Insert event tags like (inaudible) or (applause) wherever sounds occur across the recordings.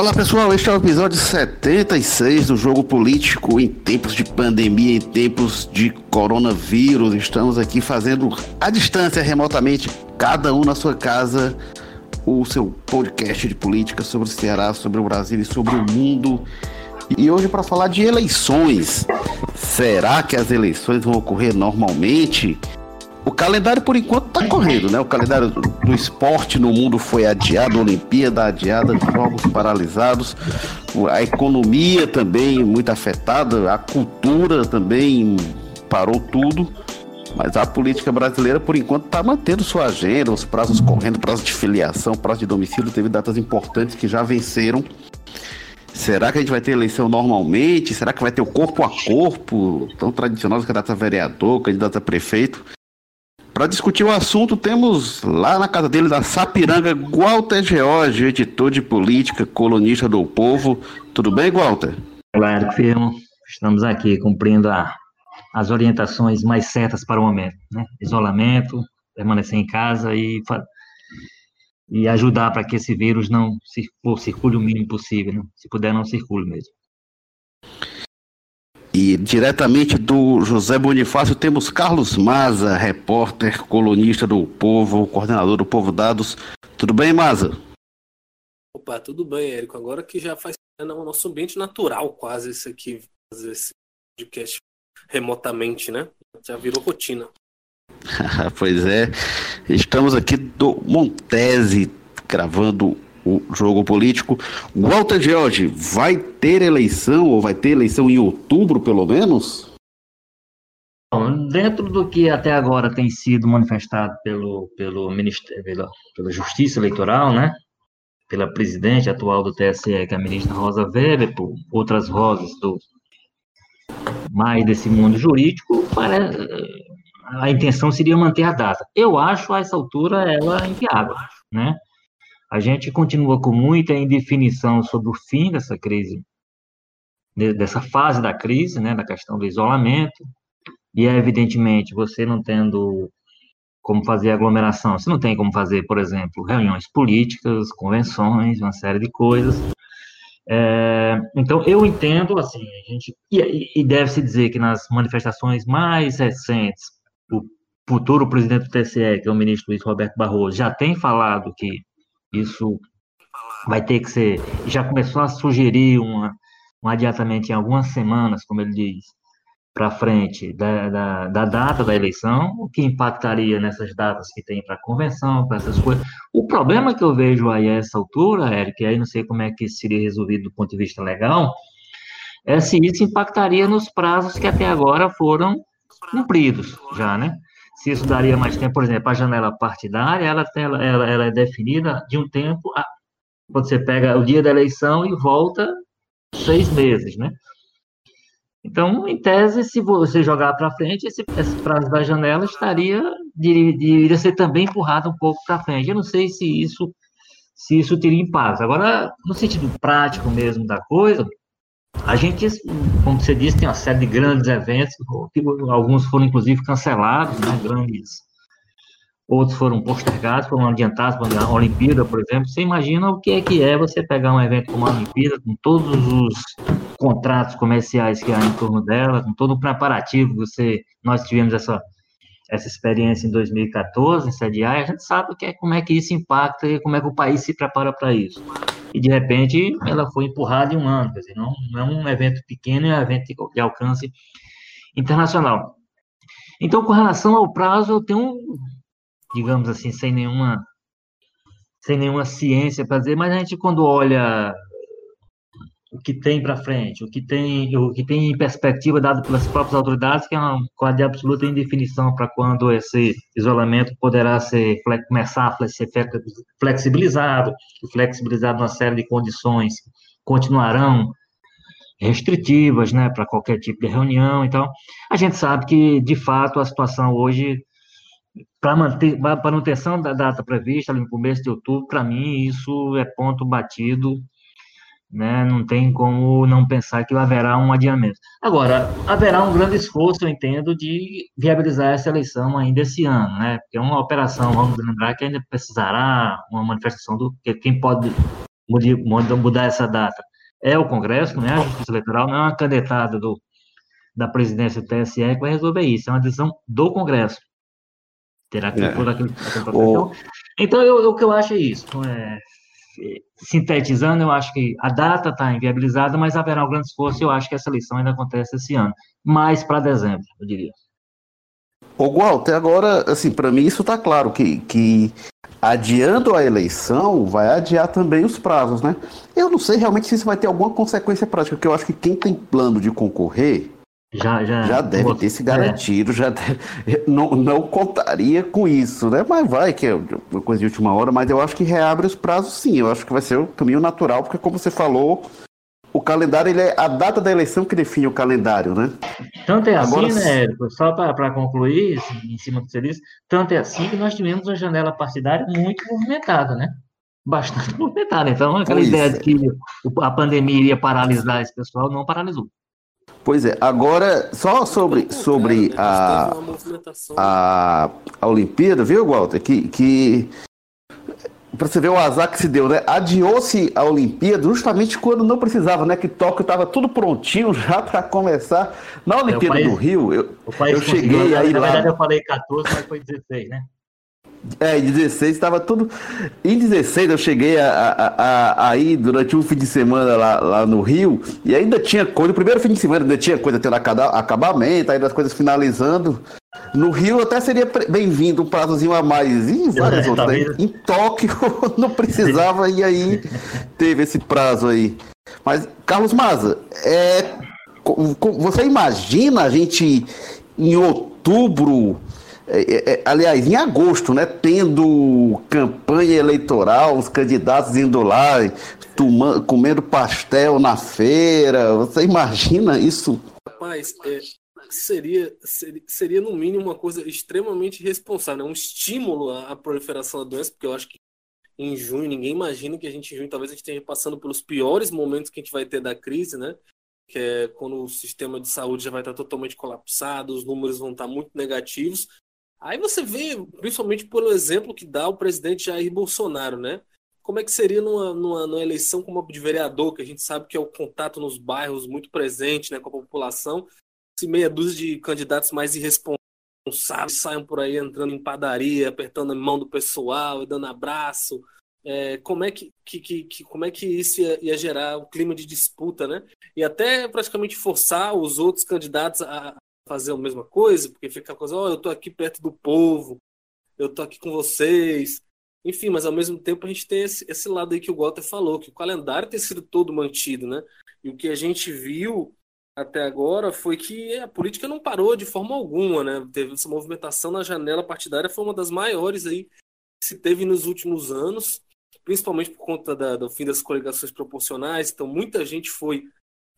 Olá pessoal, este é o episódio 76 do Jogo Político em tempos de pandemia, em tempos de coronavírus. Estamos aqui fazendo à distância, remotamente, cada um na sua casa, o seu podcast de política sobre o Ceará, sobre o Brasil e sobre o mundo. E hoje para falar de eleições. Será que as eleições vão ocorrer normalmente? O calendário, por enquanto, está correndo, né? O calendário do, esporte no mundo foi adiado, a Olimpíada adiada, jogos paralisados, a economia também muito afetada, a cultura também parou tudo. Mas a política brasileira, por enquanto, está mantendo sua agenda, os prazos correndo, prazo de filiação, prazo de domicílio, teve datas importantes que já venceram. Será que a gente vai ter eleição normalmente? Será que vai ter o corpo a corpo, tão tradicional, candidato a vereador, candidato a prefeito? Para discutir o assunto, temos lá na casa dele, da Sapiranga, Walter George, editor de política, colunista do Povo. Tudo bem, Walter? Claro, firmo. Estamos aqui cumprindo a, as orientações mais certas para o momento, né? Isolamento, permanecer em casa e, e ajudar para que esse vírus não circule o mínimo possível, né? se puder não circule mesmo. E diretamente do José Bonifácio temos Carlos Maza, repórter, colunista do Povo, coordenador do Povo Dados. Tudo bem, Maza? Opa, tudo bem, Érico. Agora que já faz é o nosso ambiente natural quase isso aqui, fazer esse podcast remotamente, né? Já virou rotina. (laughs) pois é. Estamos aqui do Montese gravando o jogo político. Walter George, vai ter eleição, ou vai ter eleição em outubro, pelo menos? Bom, dentro do que até agora tem sido manifestado pelo, pelo Ministério, pela, pela Justiça Eleitoral, né? Pela presidente atual do TSE, que é a ministra Rosa Weber, por outras rosas do mais desse mundo jurídico, para, a intenção seria manter a data. Eu acho, a essa altura, ela inviável, né? A gente continua com muita indefinição sobre o fim dessa crise, dessa fase da crise, né, da questão do isolamento, e é evidentemente você não tendo como fazer aglomeração, você não tem como fazer, por exemplo, reuniões políticas, convenções, uma série de coisas. É, então, eu entendo, assim, a gente, e, e deve-se dizer que nas manifestações mais recentes, o futuro presidente do TSE, que é o ministro Luiz Roberto Barroso, já tem falado que isso vai ter que ser. Já começou a sugerir uma, um adiantamento em algumas semanas, como ele diz, para frente da, da, da, data da eleição, o que impactaria nessas datas que tem para a convenção, para essas coisas. O problema que eu vejo aí a essa altura, Eric, aí não sei como é que seria resolvido do ponto de vista legal, é se isso impactaria nos prazos que até agora foram cumpridos já, né? Se isso daria mais tempo, por exemplo, a janela partidária, ela, ela, ela é definida de um tempo, a, quando você pega o dia da eleição e volta seis meses, né? Então, em tese, se você jogar para frente, esse, esse, prazo da janela estaria deveria ser também empurrado um pouco para frente. Eu não sei se isso se isso teria impacto. Agora, no sentido prático mesmo da coisa, a gente, como você disse, tem uma série de grandes eventos, alguns foram inclusive cancelados, né, grandes, outros foram postergados, foram adiantados, para a Olimpíada, por exemplo. Você imagina o que é que é você pegar um evento como a Olimpíada, com todos os contratos comerciais que há em torno dela, com todo o preparativo, você, nós tivemos essa essa experiência em 2014, em sediar, e a gente sabe que é, como é que isso impacta e como é que o país se prepara para isso e de repente ela foi empurrada em um ano, quer dizer, não, não é um evento pequeno, é um evento de alcance internacional. Então, com relação ao prazo, eu tenho, digamos assim, sem nenhuma, sem nenhuma ciência para dizer, mas a gente quando olha o que tem para frente, o que tem, o que tem em perspectiva dado pelas próprias autoridades, que é uma quadra absoluta indefinição para quando esse isolamento poderá ser começar a ser flexibilizado, flexibilizado uma série de condições continuarão restritivas, né, para qualquer tipo de reunião. Então, a gente sabe que de fato a situação hoje para manter manutenção da data prevista no começo de outubro, para mim isso é ponto batido né? Não tem como não pensar que haverá um adiamento. Agora, haverá um grande esforço, eu entendo, de viabilizar essa eleição ainda esse ano, né? Porque é uma operação, vamos lembrar que ainda precisará uma manifestação do que quem pode mudar essa data é o Congresso, não é a Justiça Eleitoral, não é uma canetada do, da presidência do TSE que vai resolver isso, é uma decisão do Congresso. Terá que é. por aquele, aquele o... Então, eu, o que eu acho é isso. É, sintetizando, eu acho que a data está inviabilizada, mas haverá um grande esforço eu acho que essa eleição ainda acontece esse ano. Mais para dezembro, eu diria. Ô, Walter, agora, assim, para mim isso está claro, que, que adiando a eleição, vai adiar também os prazos, né? Eu não sei realmente se isso vai ter alguma consequência prática, porque eu acho que quem tem plano de concorrer já, já, já deve ter se garantido, é. já deve, (laughs) não, não contaria com isso, né? Mas vai, que é uma coisa de última hora, mas eu acho que reabre os prazos sim, eu acho que vai ser o caminho natural, porque como você falou, o calendário, ele é a data da eleição que define o calendário, né? Tanto é assim, Agora, né, Érico? Só para concluir, assim, em cima do que você disse, tanto é assim que nós tivemos uma janela partidária muito movimentada, né? Bastante (laughs) movimentada. Então, aquela pois ideia é. de que a pandemia iria paralisar esse pessoal, não paralisou. Pois é, agora, só sobre, sobre a, a, a Olimpíada, viu, Walter? Que, que para você ver o azar que se deu, né? Adiou-se a Olimpíada justamente quando não precisava, né? Que Tóquio estava tudo prontinho já para começar. Na Olimpíada país, do Rio, eu, eu cheguei aí lá. Na verdade, eu falei 14, mas foi 16, né? É, em 16 estava tudo. Em 16 eu cheguei a, a, a, aí durante um fim de semana lá, lá no Rio e ainda tinha coisa. No primeiro fim de semana ainda tinha coisa tendo acabamento, ainda as coisas finalizando. No Rio até seria bem-vindo um prazozinho a mais. E várias é, outras. Né? Em Tóquio (laughs) não precisava e aí teve esse prazo aí. Mas, Carlos Maza, é, você imagina a gente em outubro é, aliás, em agosto, né, tendo campanha eleitoral, os candidatos indo lá, comendo pastel na feira, você imagina isso? Rapaz, é, seria, seria, seria no mínimo uma coisa extremamente responsável, né? um estímulo à, à proliferação da doença, porque eu acho que em junho, ninguém imagina que a gente em junho talvez a gente esteja passando pelos piores momentos que a gente vai ter da crise, né? Que é quando o sistema de saúde já vai estar totalmente colapsado, os números vão estar muito negativos, Aí você vê, principalmente pelo exemplo que dá o presidente Jair Bolsonaro, né? Como é que seria numa, numa, numa eleição como a de vereador, que a gente sabe que é o contato nos bairros muito presente né, com a população, se meia dúzia de candidatos mais irresponsáveis saiam por aí entrando em padaria, apertando a mão do pessoal dando abraço, é, como, é que, que, que, como é que isso ia, ia, gerar um clima de disputa, né? E até praticamente forçar os outros candidatos a, fazer a mesma coisa, porque fica a coisa, ó, oh, eu tô aqui perto do povo, eu tô aqui com vocês. Enfim, mas ao mesmo tempo a gente tem esse, esse lado aí que o Walter falou, que o calendário tem sido todo mantido, né? E o que a gente viu até agora foi que a política não parou de forma alguma, né? Teve essa movimentação na janela partidária, foi uma das maiores aí que se teve nos últimos anos, principalmente por conta da, do fim das coligações proporcionais. Então, muita gente foi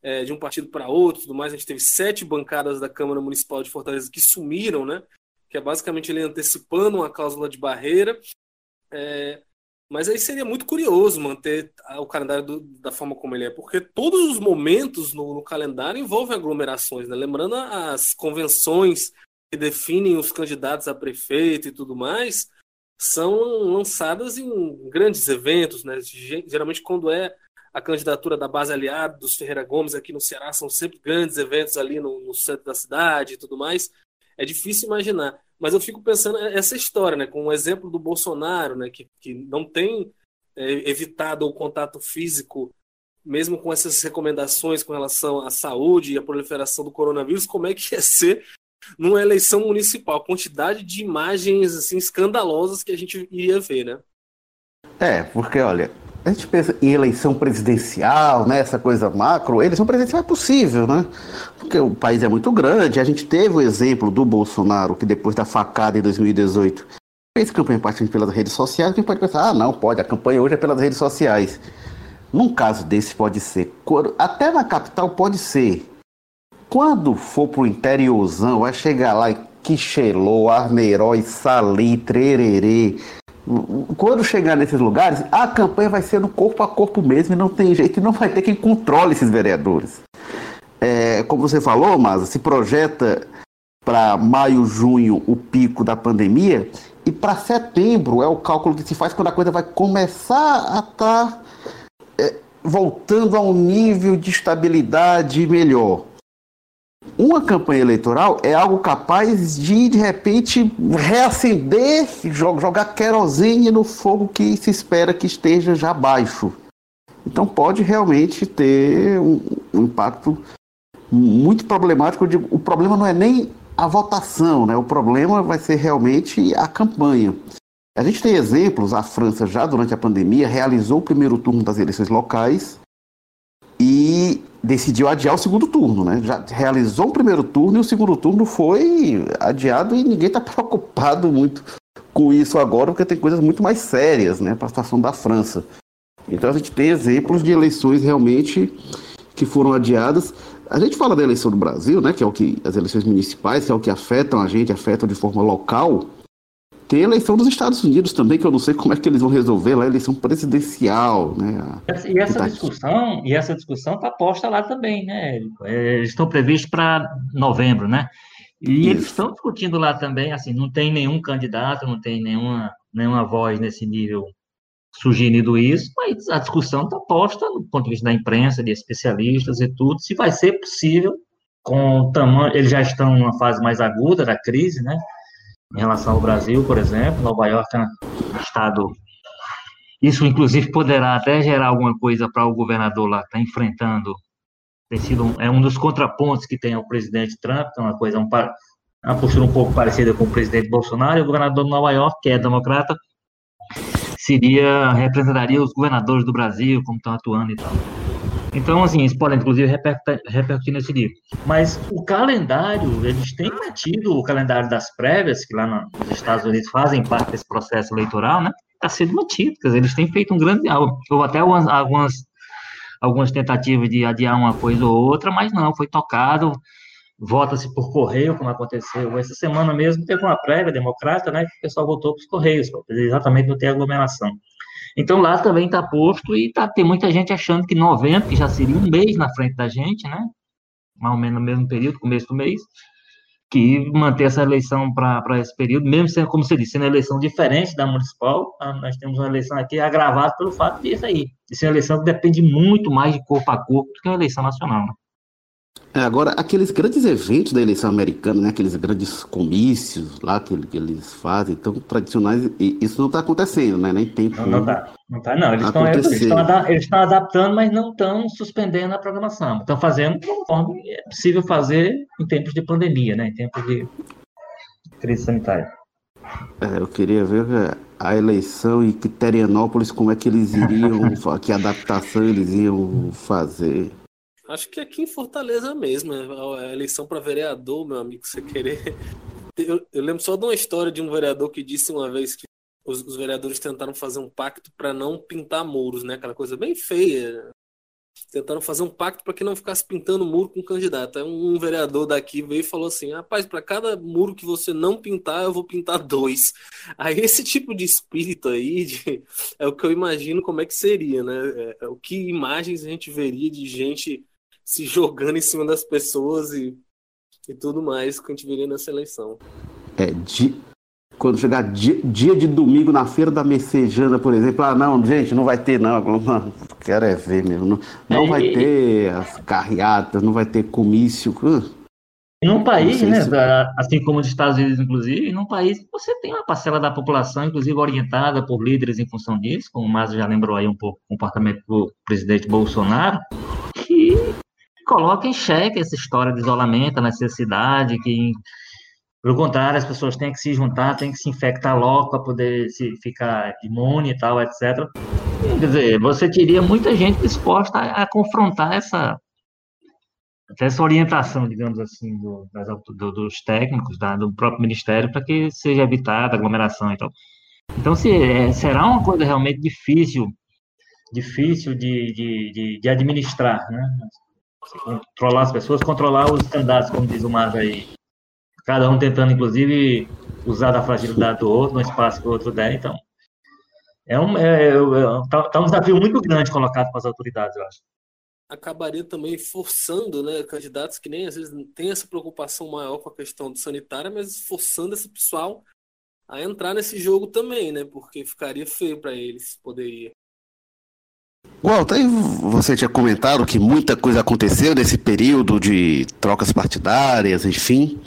é, de um partido para outro, tudo mais. A gente teve sete bancadas da Câmara Municipal de Fortaleza que sumiram, né? Que é basicamente ele antecipando uma cláusula de barreira. É, mas aí seria muito curioso manter o calendário do, da forma como ele é, porque todos os momentos no, no calendário envolvem aglomerações, né? Lembrando as convenções que definem os candidatos a prefeito e tudo mais, são lançadas em grandes eventos, né? Geralmente quando é a candidatura da base aliada dos Ferreira Gomes aqui no Ceará são sempre grandes eventos ali no, no, centro da cidade e tudo mais. É difícil imaginar. Mas eu fico pensando essa história, né? Com o exemplo do Bolsonaro, né? Que, que não tem é, evitado o contato físico, mesmo com essas recomendações com relação à saúde e à proliferação do coronavírus, como é que ia ser numa eleição municipal? A quantidade de imagens assim escandalosas que a gente iria ver, né? É, porque olha, a gente pensa em eleição presidencial, né, essa coisa macro, eleição presidencial é possível, né? Porque o país é muito grande. A gente teve o exemplo do Bolsonaro, que depois da facada em 2018 fez campanha partindo pelas redes sociais. Quem pode pensar, ah, não, pode, a campanha hoje é pelas redes sociais. Num caso desse pode ser, até na capital pode ser. Quando for pro interiorzão, vai chegar lá em Quixelô, Arneiroz, Sali, Trererê, quando chegar nesses lugares, a campanha vai ser no corpo a corpo mesmo e não tem jeito, e não vai ter quem controle esses vereadores. É, como você falou, mas se projeta para maio, junho o pico da pandemia, e para setembro é o cálculo que se faz quando a coisa vai começar a estar tá é, voltando a um nível de estabilidade melhor. Uma campanha eleitoral é algo capaz de, de repente, reacender, jogar querosene no fogo que se espera que esteja já baixo. Então pode realmente ter um, um impacto muito problemático. O problema não é nem a votação, né? o problema vai ser realmente a campanha. A gente tem exemplos, a França já durante a pandemia realizou o primeiro turno das eleições locais e decidiu adiar o segundo turno, né? Já realizou o primeiro turno e o segundo turno foi adiado e ninguém está (laughs) preocupado muito com isso agora, porque tem coisas muito mais sérias, né, para a situação da França. Então a gente tem exemplos de eleições realmente que foram adiadas. A gente fala da eleição do Brasil, né, que é o que as eleições municipais, que é o que afetam a gente, afetam de forma local. Tem a eleição dos Estados Unidos também, que eu não sei como é que eles vão resolver lá, eleição presidencial, né? E essa discussão, e essa discussão está posta lá também, né? É, eles estão previstos para novembro, né? E Isso. eles estão discutindo lá também, assim, não tem nenhum candidato, não tem nenhuma, nenhuma voz nesse nível sugerindo isso, mas a discussão está posta do ponto de vista da imprensa, de especialistas e tudo, se vai ser possível, com o tamanho, eles já estão numa fase mais aguda da crise, né? Em relação ao Brasil, por exemplo. Nova York é um estado. Isso, inclusive, poderá até gerar alguma coisa para o governador lá que está enfrentando. Tem sido um, é um dos contrapontos que tem ao presidente Trump, é uma coisa, um, uma postura um pouco parecida com o presidente Bolsonaro. E o governador de Nova York, que é democrata, seria representaria os governadores do Brasil, como estão atuando e tal. Então, assim, isso pode, inclusive, repercutir, repercutir nesse livro. Mas o calendário, eles têm mantido o calendário das prévias, que lá nos Estados Unidos fazem parte desse processo eleitoral, né? Está sendo mantido, quer dizer, eles têm feito um grande. Houve até algumas, algumas, tentativas de adiar uma coisa ou outra, mas não, foi tocado, vota-se por correio, como aconteceu essa semana mesmo, teve uma prévia democrata, né? Que o pessoal votou para os correios, exatamente não ter aglomeração. Então lá também está posto e tá, tem muita gente achando que novembro, que já seria um mês na frente da gente, né? Mais ou menos no mesmo período, começo do mês, que manter essa eleição para esse período, mesmo sendo, como você disse, sendo uma eleição diferente da municipal, tá? nós temos uma eleição aqui agravada pelo fato de isso aí, de ser uma eleição que depende muito mais de corpo a corpo do que uma eleição nacional. Né? É, agora, aqueles grandes eventos da eleição americana, né, aqueles grandes comícios lá que, que eles fazem, tão tradicionais, isso não está acontecendo, né? Nem tem Não, não tá. Não tá, não. Eles estão adaptando, mas não estão suspendendo a programação. Estão fazendo conforme é possível fazer em tempos de pandemia, né? Em tempos de crise sanitária. É, eu queria ver a eleição em Quiterianópolis, como é que eles iriam, (laughs) que adaptação eles iam fazer. Acho que aqui em Fortaleza mesmo, é a eleição para vereador, meu amigo, você querer. Eu, eu, lembro só de uma história de um vereador que disse uma vez que os, os vereadores tentaram fazer um pacto para não pintar muros, né? Aquela coisa bem feia. Tentaram fazer um pacto para que não ficasse pintando muro com o candidato. Aí um, um vereador daqui veio e falou assim: rapaz, para cada muro que você não pintar, eu vou pintar dois. Aí esse tipo de espírito aí de, é o que eu imagino como é que seria, né? É, é, o que imagens a gente veria de gente se jogando em cima das pessoas e, e tudo mais que a gente viria nessa eleição. É, de, quando chegar dia, dia, de domingo na feira da Messejana, por exemplo, ah, não, gente, não vai ter, não. Não, quero é ver mesmo. Não, não vai ter as carreatas, não vai ter comício. num país, né, se... assim como os Estados Unidos, inclusive, num país você tem uma parcela da população, inclusive orientada por líderes em função disso, como o Márcio já lembrou aí um pouco o comportamento do presidente Bolsonaro, coloca em xeque essa história de isolamento, a necessidade que, pelo contrário, as pessoas têm que se juntar, têm que se infectar logo para poder se ficar imune e tal, etc. Quer dizer, você teria muita gente disposta a, a confrontar essa essa orientação, digamos assim, do, das, do, dos técnicos, da, do próprio ministério, para que seja evitada aglomeração e tal. Então, se, é, será uma coisa realmente difícil, difícil de, de, de, de administrar, né? Controlar as pessoas, controlar os candidatos, como diz o Marco aí. Cada um tentando, inclusive, usar da fragilidade do outro, no espaço que o outro der, então. É um, é, é, é, tá, tá um desafio muito grande colocado para as autoridades, eu acho. Acabaria também forçando né, candidatos que nem às vezes têm essa preocupação maior com a questão sanitária, mas forçando esse pessoal a entrar nesse jogo também, né? Porque ficaria feio para eles poder ir Walter, você tinha comentado que muita coisa aconteceu nesse período de trocas partidárias, enfim.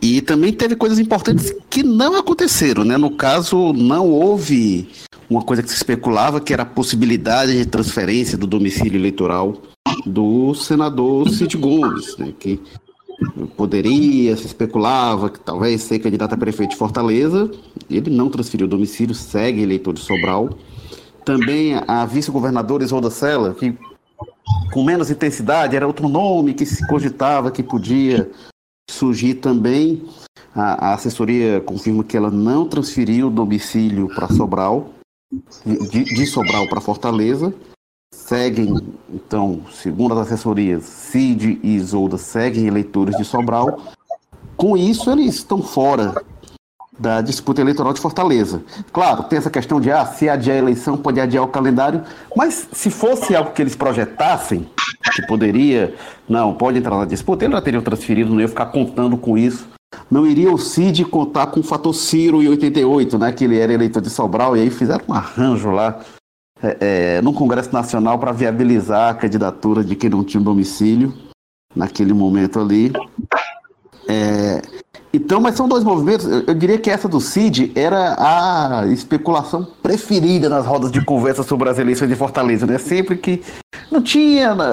E também teve coisas importantes que não aconteceram, né? No caso, não houve uma coisa que se especulava, que era a possibilidade de transferência do domicílio eleitoral do senador Cid Gomes, né? Que poderia, se especulava que talvez ser candidato a prefeito de Fortaleza. Ele não transferiu o domicílio, segue eleitor de Sobral. Também a vice-governadora Isolda Sela, que com menos intensidade, era outro nome que se cogitava que podia surgir também. A, a assessoria confirma que ela não transferiu o domicílio para Sobral, de, de Sobral para Fortaleza. Seguem, então, segundo as assessorias, Cid e Isolda seguem eleitores de Sobral. Com isso, eles estão fora da disputa eleitoral de Fortaleza. Claro, tem essa questão de ah, se adiar a eleição, pode adiar o calendário, mas se fosse algo que eles projetassem, que poderia, não, pode entrar na disputa, eles já teriam transferido, não ia ficar contando com isso. Não iria o Cid contar com o fator Ciro em 88, né, que ele era eleitor de Sobral, e aí fizeram um arranjo lá é, é, no Congresso Nacional para viabilizar a candidatura de quem não tinha domicílio naquele momento ali. É, então, mas são dois movimentos. Eu, eu, diria que essa do CID era a especulação preferida nas rodas de conversa sobre as eleições de Fortaleza, né? Sempre que não tinha. Né,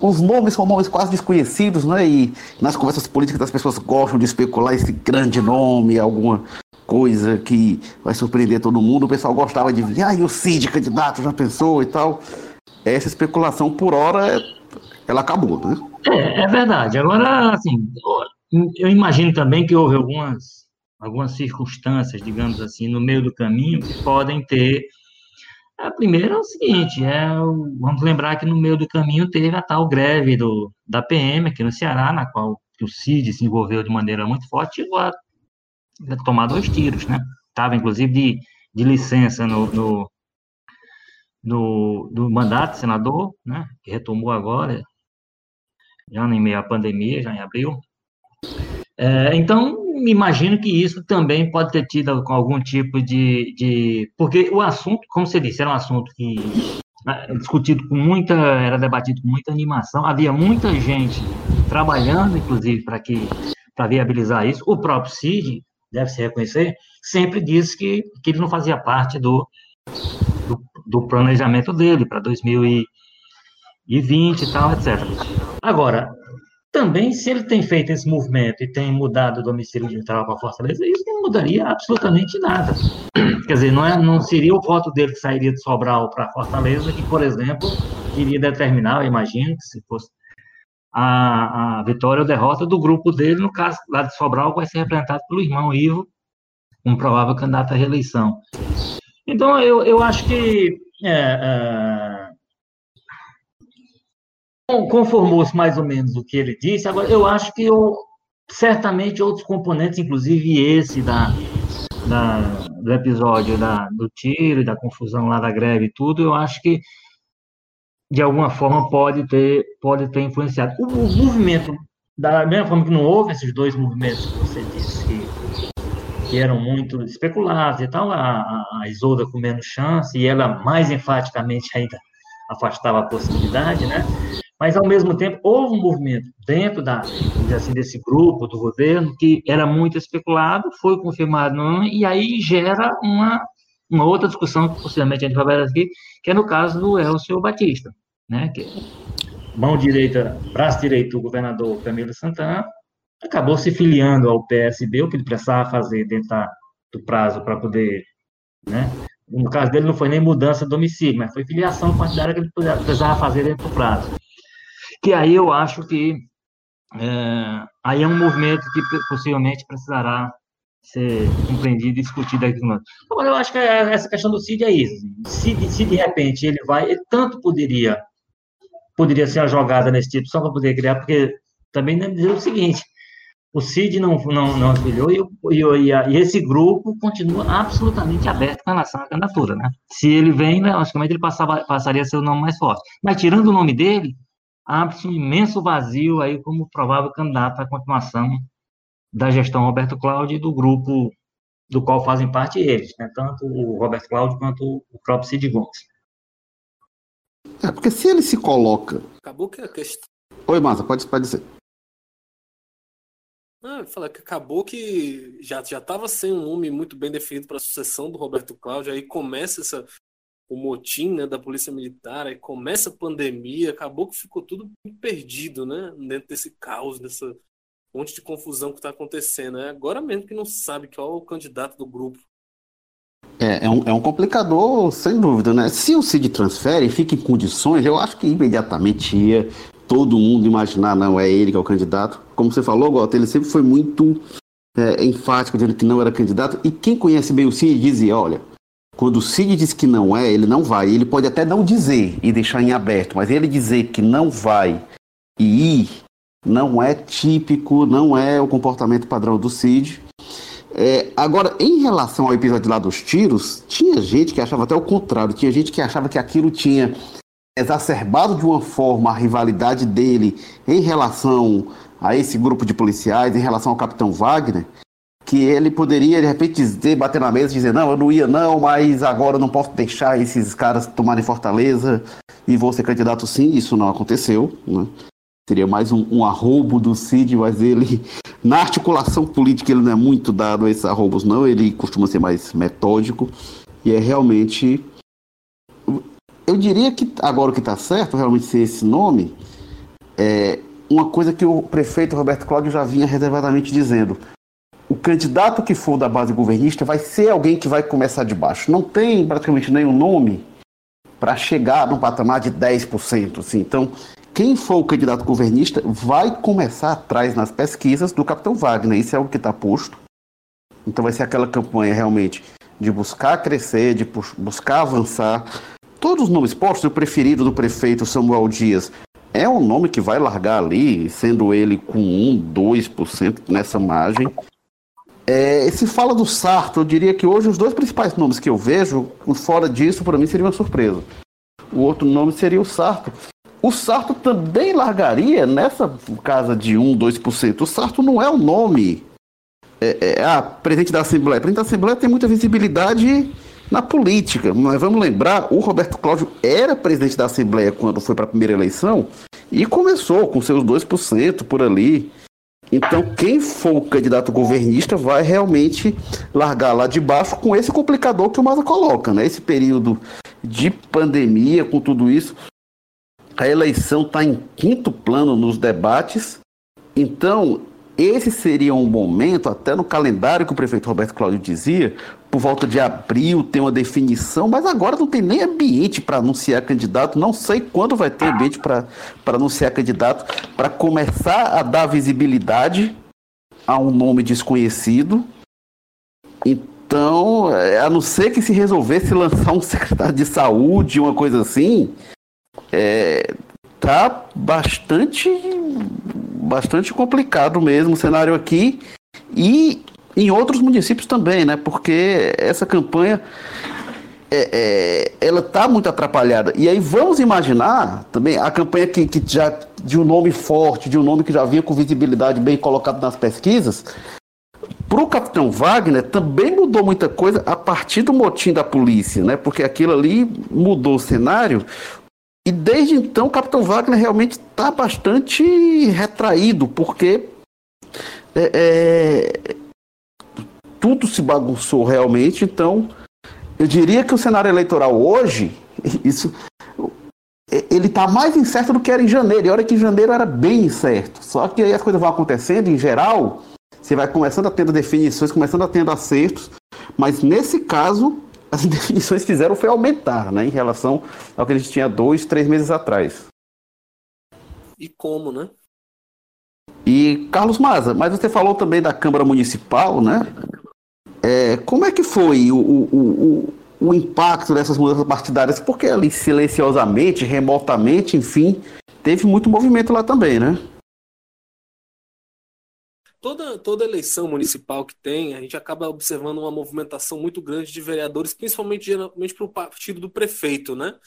os nomes são nomes quase desconhecidos, né? E nas conversas políticas as pessoas gostam de especular esse grande nome, alguma coisa que vai surpreender todo mundo. O pessoal gostava de ver, ah, e o Cid, candidato, já pensou e tal. Essa especulação, por hora, ela acabou, né? É, é verdade. Agora, assim, eu imagino também que houve algumas, algumas circunstâncias, digamos assim, no meio do caminho que podem ter. A primeira é o seguinte: é, vamos lembrar que no meio do caminho teve a tal greve do, da PM aqui no Ceará, na qual o CID se envolveu de maneira muito forte, chegou a tomar dois tiros, né? Estava, inclusive, de, de licença no, no, no, mandato senador, né? Que retomou agora, já em meio à pandemia, já em abril. É, então, imagino que isso também pode ter tido algum tipo de, de. Porque o assunto, como você disse, era um assunto que é, discutido com muita. era debatido com muita animação, havia muita gente trabalhando, inclusive, para que para viabilizar isso. O próprio Cid, deve se reconhecer, sempre disse que, que ele não fazia parte do, do, do planejamento dele para 2020 e tal, etc. Agora, também, se ele tem feito esse movimento e tem mudado o domicílio eleitoral para Fortaleza, isso não mudaria absolutamente nada. (clears throat) Quer dizer, não, é, não seria o voto dele que sairia de Sobral para Fortaleza que, por exemplo, iria determinar, eu imagino, que se fosse a, a vitória ou derrota do grupo dele, no caso lá de Sobral, vai ser representado pelo irmão Ivo, um provável candidato à reeleição. Então, eu, eu acho que é, é, conformou-se mais ou menos o que ele disse. Agora, eu acho que eu, certamente outros componentes, inclusive esse da, da, do episódio da, do tiro, da confusão lá da greve e tudo, eu acho que de alguma forma pode ter, pode ter influenciado. O, o movimento, da mesma forma que não houve esses dois movimentos que você disse que, que eram muito especulados e tal, a, a Isolda com menos chance e ela mais enfaticamente ainda afastava a possibilidade, né? Mas ao mesmo tempo houve um movimento dentro da, assim, desse grupo do governo que era muito especulado, foi confirmado, e aí gera uma, uma outra discussão que possivelmente a gente vai ver aqui, que é no caso do Elcio Batista, né, que mão direita, braço direito do governador Camilo Santana, acabou se filiando ao PSB, o que ele precisava fazer dentro do prazo para poder, né, no caso dele não foi nem mudança de domicílio, mas foi filiação partidária que ele precisava fazer dentro do prazo que aí eu acho que é, aí é um movimento que possivelmente precisará ser compreendido e discutido aqui conosco. Agora, eu acho que é, essa questão do CID é isso. Se, se de repente ele vai, ele tanto poderia poderia ser uma jogada nesse tipo, só para poder criar, porque também dizer o seguinte, o CID não, não, não afiliou e, e, e, esse grupo continua absolutamente aberto com relação à candidatura, né? Se ele vem, né, logicamente ele passava, passaria a ser o nome mais forte. Mas tirando o nome dele, abre-se um imenso vazio aí como provável candidato à continuação da gestão Roberto Cláudio e do grupo do qual fazem parte eles, né? tanto o Roberto Cláudio quanto o próprio Cid Gomes. É, porque se ele se coloca. Acabou que a questão. Oi, Massa, pode, pode dizer. Ah, falar que acabou que já já estava sem um nome muito bem definido para a sucessão do Roberto Cláudio, aí começa essa o motim né, da polícia militar, aí começa a pandemia, acabou que ficou tudo perdido, né, dentro desse caos, dessa monte de confusão que está acontecendo. É agora mesmo que não sabe qual é o candidato do grupo. É, é um, é um complicador, sem dúvida, né? Se o Cid transfere e fica em condições, eu acho que imediatamente ia todo mundo imaginar, não, é ele que é o candidato. Como você falou, Gota, ele sempre foi muito é, enfático dizendo que não era candidato. E quem conhece bem o Cid dizia, olha, quando o Cid diz que não é, ele não vai. Ele pode até não dizer e deixar em aberto, mas ele dizer que não vai e ir não é típico, não é o comportamento padrão do Cid. É, agora, em relação ao episódio lá dos tiros, tinha gente que achava até o contrário, tinha gente que achava que aquilo tinha exacerbado de uma forma a rivalidade dele em relação a esse grupo de policiais, em relação ao capitão Wagner, que ele poderia de repente dizer, bater na mesa e dizer, não, eu não ia não, mas agora eu não posso deixar esses caras tomarem Fortaleza e vou ser candidato sim, isso não aconteceu, né? Seria mais um, um arrobo do Cid, mas ele, (laughs) na articulação política, ele não é muito dado a esses arrobos, não, ele costuma ser mais metódico, e é realmente eu diria que agora o que está certo, realmente ser esse nome, é uma coisa que o prefeito Roberto Cláudio já vinha reservadamente dizendo. O candidato que for da base governista vai ser alguém que vai começar de baixo. Não tem praticamente nenhum nome para chegar num patamar de 10%. Assim. Então, quem for o candidato governista vai começar atrás nas pesquisas do capitão Wagner. Isso é algo que está posto. Então, vai ser aquela campanha realmente de buscar crescer, de buscar avançar, Todos os nomes postos, o preferido do prefeito Samuel Dias é um nome que vai largar ali, sendo ele com 1, 2% nessa margem. É, se fala do Sarto, eu diria que hoje os dois principais nomes que eu vejo, fora disso, para mim seria uma surpresa. O outro nome seria o Sarto. O Sarto também largaria nessa casa de 1, 2%. O Sarto não é um nome. É, é, ah, presidente da Assembleia. Presidente da Assembleia tem muita visibilidade na política, mas vamos lembrar, o Roberto Cláudio era presidente da Assembleia quando foi para a primeira eleição e começou com seus 2% por ali. Então, quem for o candidato governista vai realmente largar lá de baixo com esse complicador que o Maza coloca, né? Esse período de pandemia, com tudo isso, a eleição está em quinto plano nos debates. Então, esse seria um momento, até no calendário que o prefeito Roberto Cláudio dizia, por volta de abril tem uma definição, mas agora não tem nem ambiente para anunciar candidato. Não sei quando vai ter ambiente para anunciar candidato, para começar a dar visibilidade a um nome desconhecido. Então, é, a não ser que se resolvesse lançar um (laughs) secretário de saúde, uma coisa assim, é, tá bastante, bastante complicado mesmo o cenário aqui. E em outros municípios também, né? Porque essa campanha é, é, ela está muito atrapalhada. E aí vamos imaginar também a campanha que, que já de um nome forte, de um nome que já vinha com visibilidade bem colocado nas pesquisas. Para o capitão Wagner também mudou muita coisa a partir do motim da polícia, né? Porque aquilo ali mudou o cenário. E desde então o capitão Wagner realmente está bastante retraído, porque é, é tudo se bagunçou realmente. Então, eu diria que o cenário eleitoral hoje, (laughs) isso, ele está mais incerto do que era em janeiro. E olha que em janeiro era bem incerto. Só que aí as coisas vão acontecendo, em geral, você vai começando a tendo definições, começando a tendo acertos. Mas nesse caso, as (laughs) definições fizeram foi aumentar, né, em relação ao que a gente tinha dois, três meses atrás. E como, né? E Carlos Maza, mas você falou também da Câmara Municipal, né? É, como é que foi o, o, o, o impacto dessas mudanças partidárias? Porque ali silenciosamente, remotamente, enfim, teve muito movimento lá também, né? Toda, toda eleição municipal que tem, a gente acaba observando uma movimentação muito grande de vereadores, principalmente geralmente para o partido do prefeito, né?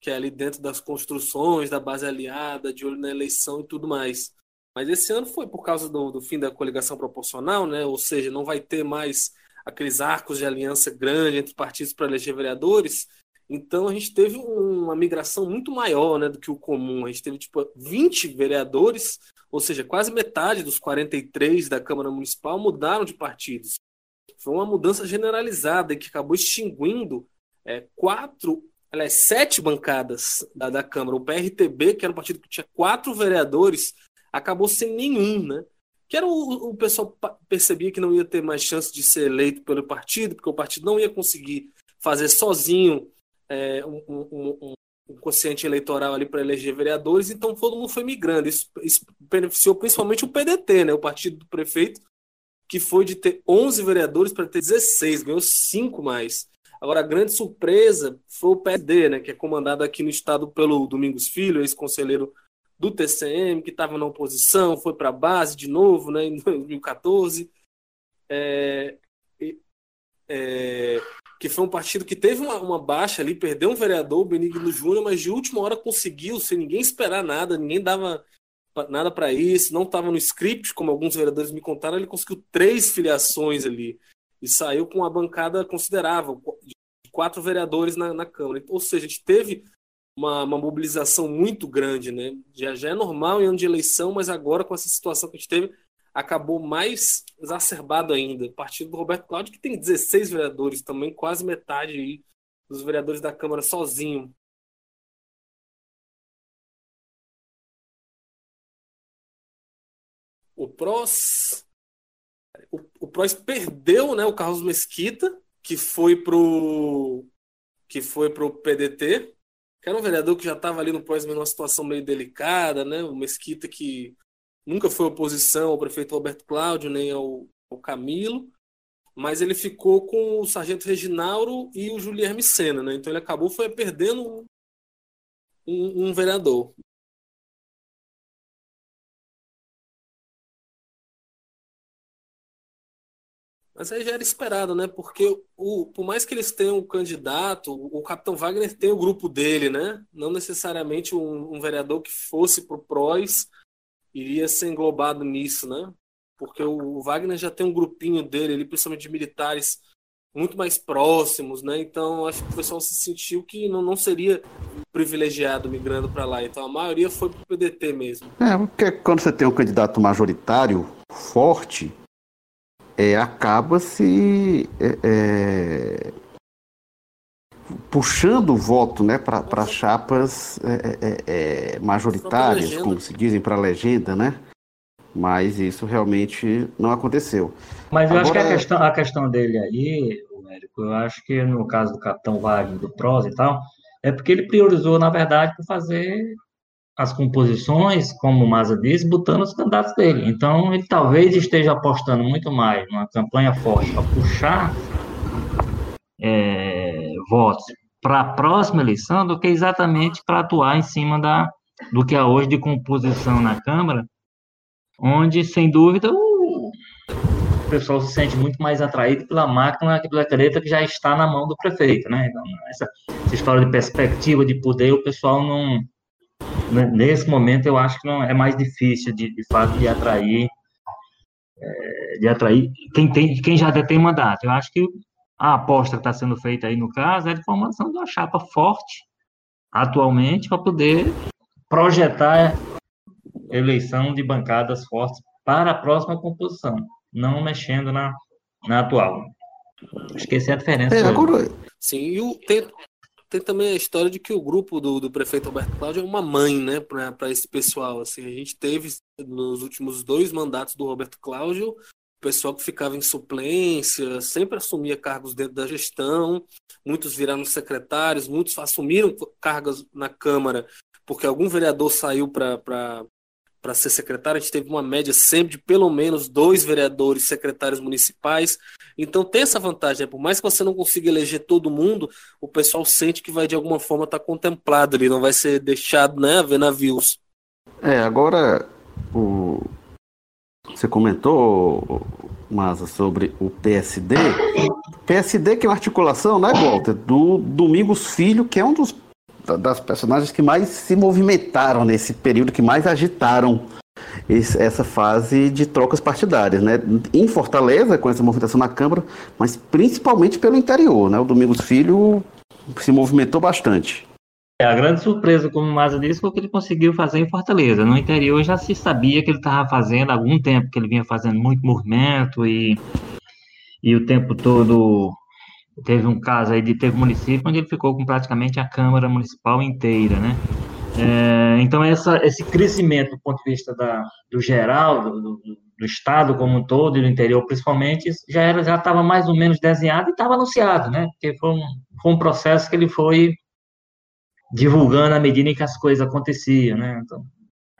Que é ali dentro das construções, da base aliada, de olho na eleição e tudo mais. Mas esse ano foi por causa do, do fim da coligação proporcional, né? Ou seja, não vai ter mais aqueles arcos de aliança grande entre partidos para eleger vereadores, Então a gente teve uma migração muito maior né, do que o comum. A gente teve tipo 20 vereadores, ou seja, quase metade dos 43 da Câmara Municipal mudaram de partidos. Foi uma mudança generalizada que acabou extinguindo é, quatro, aliás, sete bancadas da, da Câmara. O PRTB, que era um partido que tinha quatro vereadores, acabou sem nenhum, né? Que era o, o pessoal percebia que não ia ter mais chance de ser eleito pelo partido, porque o partido não ia conseguir fazer sozinho é, um, um, um quociente eleitoral ali para eleger vereadores, então todo mundo foi migrando. Isso, isso, beneficiou principalmente o PDT, né, o partido do prefeito, que foi de ter 11 vereadores para ter 16, ganhou 5 mais. Agora, a grande surpresa foi o PSD, né, que é comandado aqui no estado pelo Domingos Filho, ex-conselheiro do TCM, que estava na oposição, foi para a base de novo né, em 2014. É, é, que foi um partido que teve uma, uma baixa ali, perdeu um vereador, o Benigno Júnior, mas de última hora conseguiu, sem ninguém esperar nada, ninguém dava nada para isso, não estava no script, como alguns vereadores me contaram, ele conseguiu três filiações ali e saiu com uma bancada considerável, de quatro vereadores na, na Câmara. Ou seja, a gente teve uma, uma, mobilização muito grande, né? Já, já é normal em ano de eleição, mas agora com essa situação que a gente teve, acabou mais exacerbado ainda. O partido do Roberto Cláudio, que tem 16 vereadores, também quase metade dos vereadores da Câmara sozinho. O PROS. O, o PROS perdeu né, o Carlos Mesquita, que foi pro. que foi pro PDT, que era um vereador que já estava ali no PROS numa situação meio delicada, né? O Mesquita que nunca foi oposição ao prefeito Roberto Cláudio nem ao, ao Camilo, mas ele ficou com o sargento Reginauro e o Julierme Sena, né? Então ele acabou foi perdendo um, um vereador. Mas aí já era esperado, né? Porque o, por mais que eles tenham um candidato, o Capitão Wagner tem o grupo dele, né? Não necessariamente um, um vereador que fosse para o PROS iria ser englobado nisso, né? Porque o Wagner já tem um grupinho dele, ali, principalmente de militares muito mais próximos, né? Então acho que o pessoal se sentiu que não, não seria privilegiado migrando para lá. Então a maioria foi para o PDT mesmo. É, porque quando você tem um candidato majoritário forte, é, acaba se é, é puxando o voto né, para chapas é, é, é, é majoritárias, como se dizem, para a legenda, né? Mas isso realmente não aconteceu. Mas eu Agora... acho que a questão, a questão dele aí, Érico, eu acho que no caso do Capitão Wagner, do PROS e tal, é porque ele priorizou, na verdade, por fazer as composições, como o Maza disse, botando os candidatos dele. Então, ele talvez esteja apostando muito mais numa campanha forte para puxar é, votos para a próxima eleição do que exatamente para atuar em cima da, do que há hoje de composição na Câmara, onde, sem dúvida, o pessoal se sente muito mais atraído pela máquina, pela caneta que já está na mão do prefeito, né? Então, essa, essa história de perspectiva de poder, o pessoal não... Né, nesse momento, eu acho que não é mais difícil, de, de fato, de atrair é, de atrair quem, tem, quem já tem mandato. Eu acho que a aposta que está sendo feita aí no caso é de formação de uma chapa forte, atualmente, para poder projetar eleição de bancadas fortes para a próxima composição, não mexendo na, na atual. Esqueci a diferença. É, agora... Sim, e o, tem, tem também a história de que o grupo do, do prefeito Alberto Cláudio é uma mãe, né, para esse pessoal. Assim, a gente teve nos últimos dois mandatos do Roberto Cláudio pessoal que ficava em suplência, sempre assumia cargos dentro da gestão, muitos viraram secretários, muitos assumiram cargos na Câmara, porque algum vereador saiu para ser secretário, a gente teve uma média sempre de pelo menos dois vereadores secretários municipais. Então tem essa vantagem, né? por mais que você não consiga eleger todo mundo, o pessoal sente que vai de alguma forma estar tá contemplado ali, não vai ser deixado né, a ver navios. É, agora o, você comentou, Masa, sobre o PSD. PSD que é uma articulação, né, Walter, do Domingos Filho, que é um dos das personagens que mais se movimentaram nesse período, que mais agitaram esse, essa fase de trocas partidárias, né? Em Fortaleza, com essa movimentação na Câmara, mas principalmente pelo interior, né? O Domingos Filho se movimentou bastante. É, a grande surpresa, como o Maza disse, foi o que ele conseguiu fazer em Fortaleza. No interior já se sabia que ele estava fazendo há algum tempo, que ele vinha fazendo muito movimento e, e o tempo todo teve um caso aí de teve município onde ele ficou com praticamente a Câmara Municipal inteira, né? É, então essa, esse crescimento do ponto de vista da, do geral, do, do, do estado como um todo e do interior principalmente, já era já estava mais ou menos desenhado e estava anunciado, né? Porque foi um, foi um processo que ele foi divulgando à medida em que as coisas aconteciam, né? Então,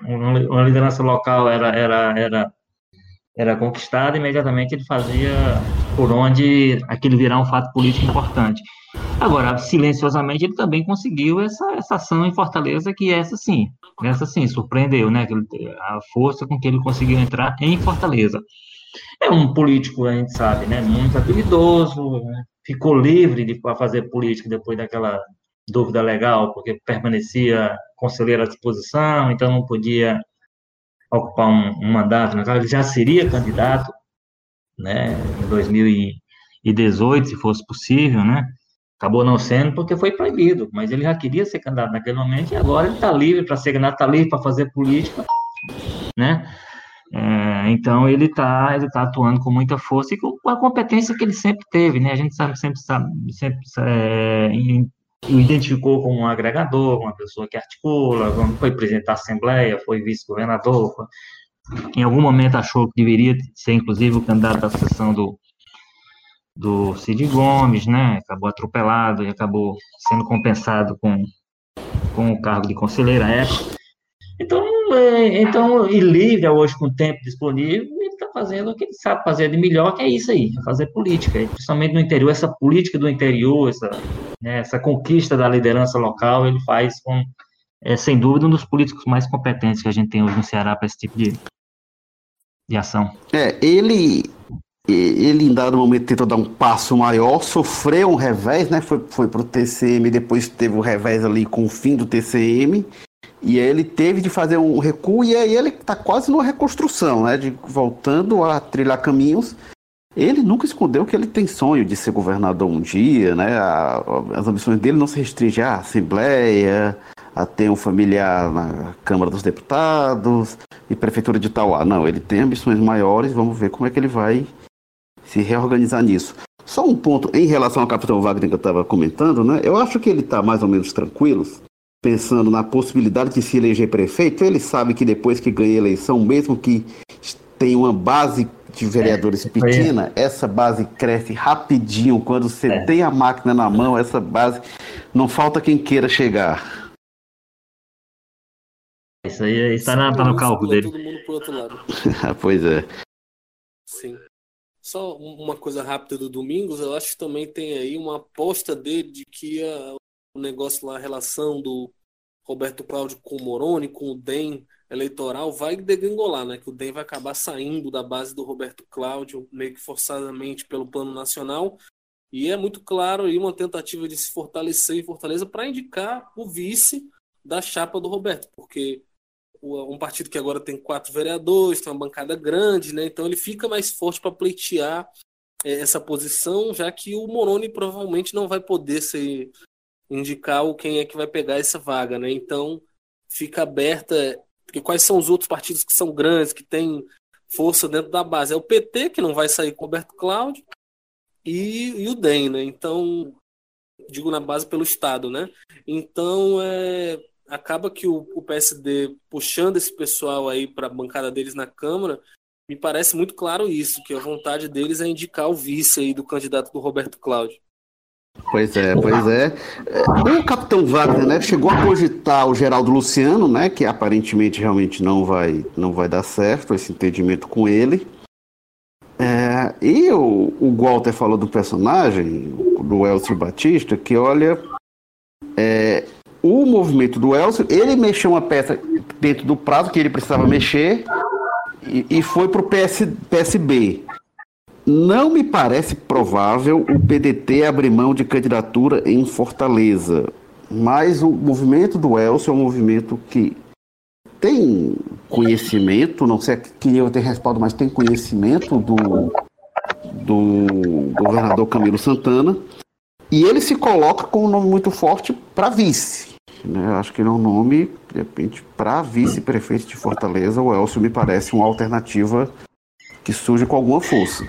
uma liderança local era era era era conquistada, imediatamente ele fazia por onde aquilo virar um fato político importante. Agora, silenciosamente, ele também conseguiu essa, essa ação em Fortaleza, que essa sim, essa sim, surpreendeu, né? A força com que ele conseguiu entrar em Fortaleza. É um político, a gente sabe, né? Muito habilidoso, né? ficou livre de fazer política depois daquela dúvida legal, porque permanecia conselheiro à disposição, então não podia ocupar um, um mandato, né? ele já seria candidato, né, em 2018, se fosse possível, né, acabou não sendo porque foi proibido, mas ele já queria ser candidato naquele momento e agora ele está livre para ser candidato, está livre para fazer política, né, é, então ele está ele tá atuando com muita força e com a competência que ele sempre teve, né? A gente sabe sempre sabe sempre é, o identificou como um agregador, uma pessoa que articula, foi presidente da Assembleia, foi vice-governador, em algum momento achou que deveria ser, inclusive, o candidato da sucessão do, do Cid Gomes, né? Acabou atropelado e acabou sendo compensado com, com o cargo de conselheiro à época. Então, é, então, e livre hoje com tempo disponível, ele está fazendo o que ele sabe fazer de melhor, que é isso aí, é fazer política. E, principalmente no interior, essa política do interior, essa, né, essa conquista da liderança local, ele faz com, é, sem dúvida, um dos políticos mais competentes que a gente tem hoje no Ceará para esse tipo de, de ação. É, ele, ele em dado momento tentou dar um passo maior, sofreu um revés, né? Foi, foi para o TCM, depois teve o revés ali com o fim do TCM. E aí ele teve de fazer um recuo e aí ele está quase numa reconstrução, né? De voltando a trilhar caminhos. Ele nunca escondeu que ele tem sonho de ser governador um dia, né? A, as ambições dele não se restringem à Assembleia, a ter um familiar na Câmara dos Deputados e Prefeitura de Itauá. Não, ele tem ambições maiores, vamos ver como é que ele vai se reorganizar nisso. Só um ponto em relação ao capitão Wagner que eu estava comentando, né? Eu acho que ele está mais ou menos tranquilo, pensando na possibilidade de se eleger prefeito, ele sabe que depois que ganha a eleição, mesmo que tenha uma base de vereadores é, pequena, essa base cresce rapidinho. Quando você é. tem a máquina na mão, essa base não falta quem queira chegar. Isso aí está na, tá no cálculo dele. Todo mundo pro outro lado. (laughs) pois é. Sim. Só uma coisa rápida do Domingos, eu acho que também tem aí uma aposta dele de que a, o negócio lá, a relação do Roberto Cláudio com o Moroni, com o DEM eleitoral, vai degringolar, né? Que o DEM vai acabar saindo da base do Roberto Cláudio, meio que forçadamente pelo plano nacional. E é muito claro aí uma tentativa de se fortalecer em Fortaleza para indicar o vice da chapa do Roberto, porque um partido que agora tem quatro vereadores, tem uma bancada grande, né? Então ele fica mais forte para pleitear é, essa posição, já que o Moroni provavelmente não vai poder ser indicar o quem é que vai pegar essa vaga, né? Então fica aberta, porque quais são os outros partidos que são grandes, que têm força dentro da base? É o PT, que não vai sair com o Roberto Cláudio, e, e o DEM, né? Então, digo na base pelo Estado, né? Então, é, acaba que o, o PSD puxando esse pessoal aí para a bancada deles na Câmara, me parece muito claro isso, que a vontade deles é indicar o vice aí do candidato do Roberto Cláudio. Pois é, pois é. O Capitão Wagner, né, chegou a cogitar o Geraldo Luciano, né, que aparentemente realmente não vai, não vai dar certo esse entendimento com ele. É, e o, o Walter falou do personagem, do Elcio Batista, que olha, é, o movimento do Elcio, ele mexeu uma peça dentro do prazo que ele precisava mexer e, e foi para o PS, PSB. Não me parece provável o PDT abrir mão de candidatura em Fortaleza, mas o movimento do Elcio é um movimento que tem conhecimento, não sei que eu tenho respaldo, mas tem conhecimento do, do governador Camilo Santana. E ele se coloca com um nome muito forte para vice. Né? Acho que ele é um nome, de repente, para vice-prefeito de Fortaleza, o Elcio me parece uma alternativa que surge com alguma força.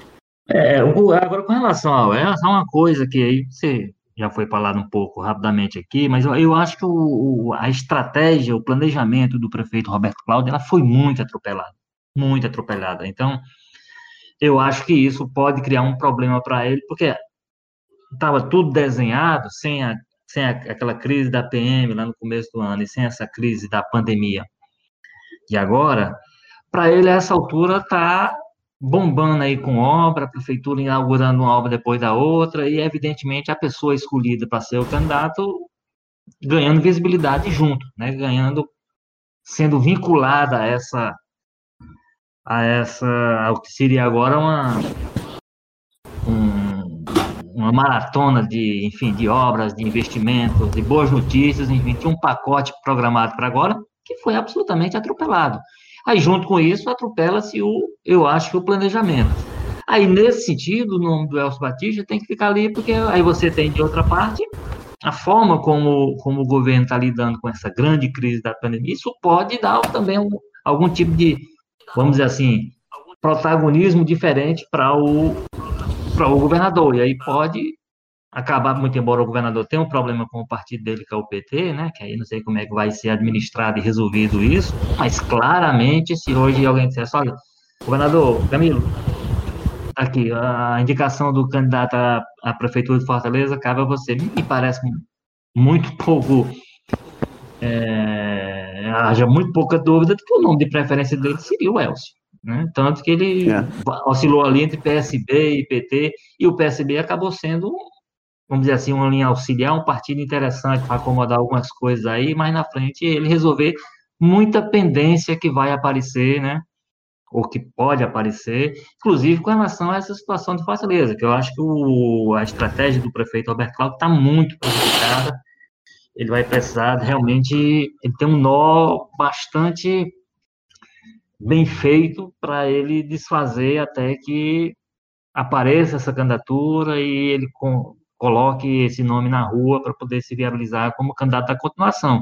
É, agora com relação ao Elcio, uma coisa que aí você já foi falado um pouco rapidamente aqui, mas eu, eu acho que o, a estratégia, o planejamento do prefeito Roberto Cláudio, ela foi muito atropelada, muito atropelada. Então, eu acho que isso pode criar um problema para ele, porque estava tudo desenhado, sem, a, sem a, aquela crise da PM lá no começo do ano, e sem essa crise da pandemia. E agora, para ele, a essa altura, está bombando aí com obra, a prefeitura inaugurando uma obra depois da outra, e evidentemente a pessoa escolhida para ser o candidato ganhando visibilidade junto, né? ganhando, sendo vinculada a essa, a essa, ao que seria agora uma, um, uma maratona de, enfim, de obras, de investimentos, de boas notícias, enfim, tinha um pacote programado para agora que foi absolutamente atropelado. Aí, junto com isso, atropela-se o, eu acho, o planejamento. Aí, nesse sentido, o nome do Elcio Batista tem que ficar ali, porque aí você tem, de outra parte, a forma como, como o governo está lidando com essa grande crise da pandemia, isso pode dar também um, algum tipo de, vamos dizer assim, protagonismo diferente para o, o governador. E aí pode acabar, muito embora o governador tenha um problema com o partido dele, que é o PT, né, que aí não sei como é que vai ser administrado e resolvido isso, mas claramente, se hoje alguém dissesse, olha, governador, Camilo, tá aqui, a indicação do candidato à, à prefeitura de Fortaleza cabe a você. Me parece muito pouco, é, haja muito pouca dúvida de que o nome de preferência dele seria o Elcio. Né? Tanto que ele é. oscilou ali entre PSB e PT, e o PSB acabou sendo vamos dizer assim, uma linha auxiliar, um partido interessante para acomodar algumas coisas aí, mas na frente ele resolver muita pendência que vai aparecer, né? Ou que pode aparecer, inclusive com relação a essa situação de Fortaleza, que eu acho que o, a estratégia do prefeito Alberto Cláudio está muito prejudicada. Ele vai precisar realmente ele tem um nó bastante bem feito para ele desfazer até que apareça essa candidatura e ele coloque esse nome na rua para poder se viabilizar como candidato à continuação.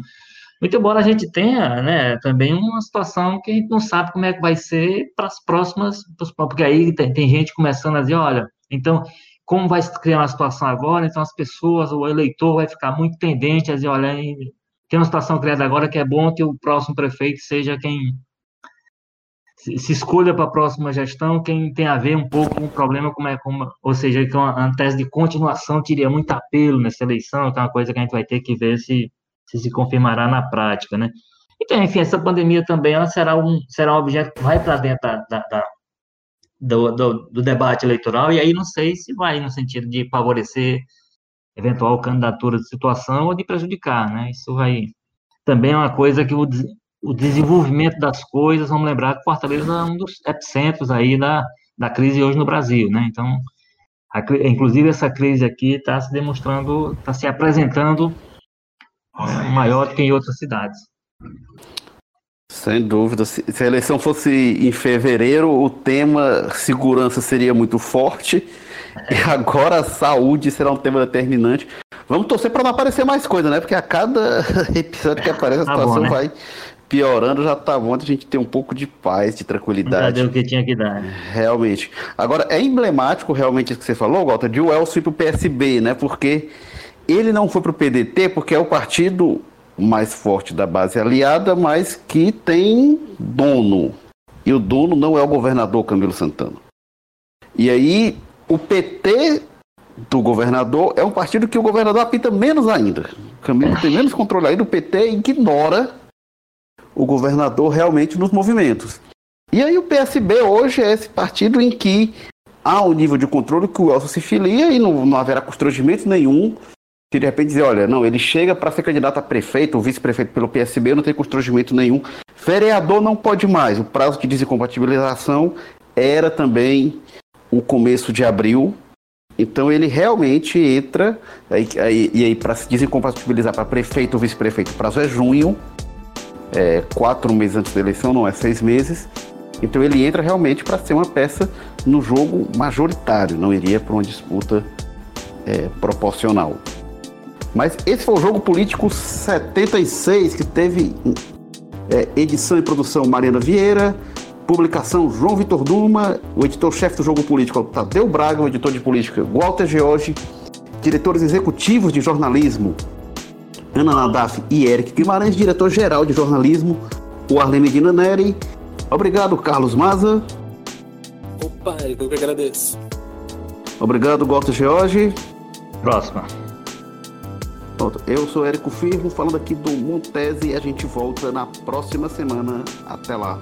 Muito embora a gente tenha né, também uma situação que a gente não sabe como é que vai ser para as próximas, porque aí tem, tem, gente começando a dizer, olha, então, como vai se criar uma situação agora, então as pessoas, o eleitor vai ficar muito tendente a dizer, olha, tem uma situação criada agora que é bom que o próximo prefeito seja quem se escolha para a próxima gestão quem tem a ver um pouco com o problema, como é, como, ou seja, que uma, uma tese de continuação teria muito apelo nessa eleição, que é uma coisa que a gente vai ter que ver se se, se confirmará na prática, né? Então, enfim, essa pandemia também ela será um será um objeto que vai para dentro da, da, da do, do, do, debate eleitoral, e aí não sei se vai no sentido de favorecer eventual candidatura de situação ou de prejudicar, né? Isso vai também é uma coisa que o, o desenvolvimento das coisas, vamos lembrar que Fortaleza é um dos epicentros aí da, da crise hoje no Brasil, né? Então, a, inclusive essa crise aqui está se demonstrando, está se apresentando é, maior do que em outras cidades. Sem dúvida. Se, se a eleição fosse em fevereiro, o tema segurança seria muito forte. É. E agora a saúde será um tema determinante. Vamos torcer para não aparecer mais coisa, né? Porque a cada (laughs) episódio que aparece a tá situação bom, né? vai piorando, já tá bom a gente ter um pouco de paz, de tranquilidade. Já deu o que tinha que dar. Realmente. Agora, é emblemático realmente isso que você falou, Walter, de o Elcio ir pro PSB, né? Porque ele não foi pro PDT porque é o partido mais forte da base aliada, mas que tem dono. E o dono não é o governador Camilo Santana. E aí, o PT do governador é um partido que o governador apita menos ainda. O Camilo tem menos controle aí, o PT ignora o governador realmente nos movimentos. E aí o PSB hoje é esse partido em que há um nível de controle que o Elcio se filia e não, não haverá constrangimento nenhum se de repente dizer, olha, não, ele chega para ser candidato a prefeito ou vice-prefeito pelo PSB, não tem constrangimento nenhum. Vereador não pode mais. O prazo de desincompatibilização era também o começo de abril. Então ele realmente entra, aí, aí, e aí para se desincompatibilizar para prefeito ou vice-prefeito, o prazo é junho é, quatro meses antes da eleição, não é seis meses. Então ele entra realmente para ser uma peça no jogo majoritário, não iria para uma disputa é, proporcional. Mas esse foi o jogo político 76, que teve é, edição e produção Mariana Vieira, publicação João Vitor Duma, o editor-chefe do jogo político Tadeu Braga, o editor de política Walter George, diretores executivos de jornalismo Ana Nadaf e Eric Guimarães, diretor-geral de jornalismo, o Arlene Medina Neri. Obrigado, Carlos Maza. Opa, Eric, eu que agradeço. Obrigado, Walter George. Próxima. Eu sou Érico Firmo, falando aqui do Montese e a gente volta na próxima semana. Até lá.